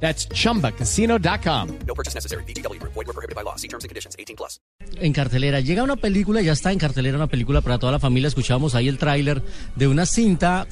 That's chumbacasino.com. No purchase necessary. BGW. Void were prohibited by law. See terms and conditions. 18 plus. En cartelera. Llega una película, ya está en cartelera una película para toda la familia. Escuchamos ahí el tráiler de una cinta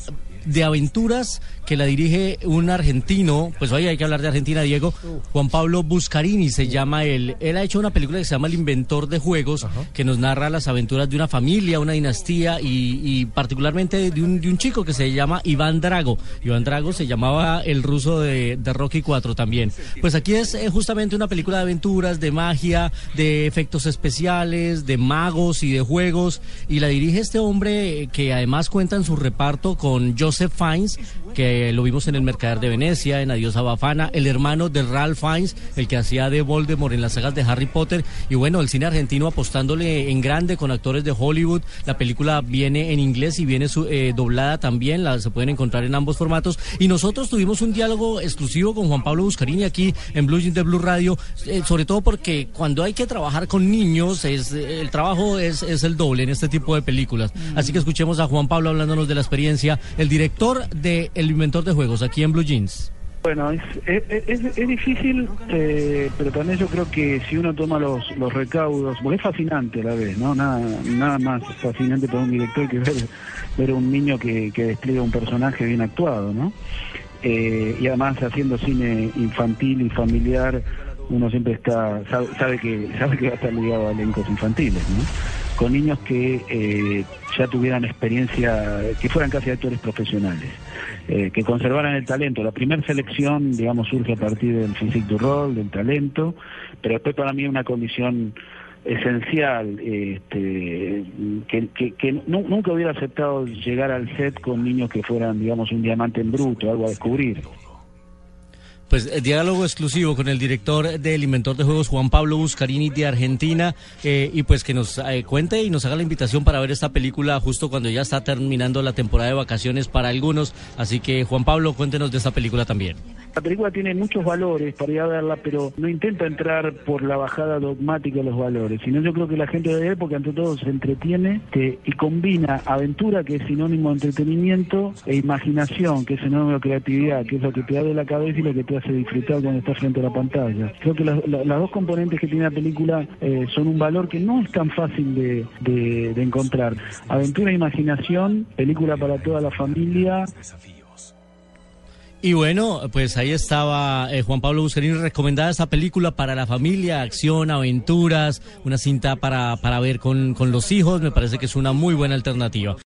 de aventuras que la dirige un argentino, pues hoy hay que hablar de Argentina, Diego, Juan Pablo Buscarini se llama él. Él ha hecho una película que se llama El Inventor de Juegos, que nos narra las aventuras de una familia, una dinastía y, y particularmente de un, de un, chico que se llama Iván Drago. Iván Drago se llamaba el ruso de, de Rocky 4 también. Pues aquí es eh, justamente una película de aventuras, de magia, de efectos especiales, de magos y de juegos. Y la dirige este hombre eh, que además cuenta en su reparto con Joseph Fiennes, que lo vimos en el Mercader de Venecia, en Adiós a Bafana, el hermano de Ralph Fiennes, el que hacía de Voldemort en las sagas de Harry Potter, y bueno, el cine argentino apostándole en grande con actores de Hollywood. La película viene en inglés y viene su, eh, doblada también, la, se pueden encontrar en ambos formatos. Y nosotros tuvimos un diálogo exclusivo con Juan Pablo Buscarini aquí en Blue Jeans de Blue Radio, eh, sobre todo porque cuando hay que trabajar con niños, es, el trabajo es, es el doble en este tipo de películas. Así que escuchemos a Juan Pablo hablándonos de la experiencia, el director de El Inventor de Juegos, aquí en Blue Jeans. Bueno, es, es, difícil, eh, pero también yo creo que si uno toma los, los recaudos, porque es fascinante a la vez, ¿no? Nada, nada más fascinante para un director que ver, ver un niño que, que despliega un personaje bien actuado, ¿no? Eh, y además haciendo cine infantil y familiar, uno siempre está sabe, sabe, que sabe que va a estar ligado a elencos infantiles, ¿no? Con niños que eh, ya tuvieran experiencia, que fueran casi actores profesionales. Eh, que conservaran el talento. La primera selección, digamos, surge a partir del physique du rol, del talento, pero después para mí una condición esencial, este, que, nunca hubiera aceptado llegar al set con niños que fueran, digamos, un diamante en bruto, algo a descubrir. Pues eh, diálogo exclusivo con el director del Inventor de Juegos, Juan Pablo Buscarini de Argentina, eh, y pues que nos eh, cuente y nos haga la invitación para ver esta película justo cuando ya está terminando la temporada de vacaciones para algunos. Así que Juan Pablo, cuéntenos de esta película también. La película tiene muchos valores para ir a verla, pero no intenta entrar por la bajada dogmática de los valores, sino yo creo que la gente de época, ante todo, se entretiene que, y combina aventura, que es sinónimo de entretenimiento, e imaginación, que es sinónimo de creatividad, que es lo que te abre la cabeza y lo que te hace disfrutar cuando estás frente a la pantalla. Creo que la, las dos componentes que tiene la película eh, son un valor que no es tan fácil de, de, de encontrar. Aventura e imaginación, película para toda la familia. Y bueno, pues ahí estaba eh, Juan Pablo Buscarini recomendada esta película para la familia, acción, aventuras, una cinta para, para ver con, con los hijos, me parece que es una muy buena alternativa.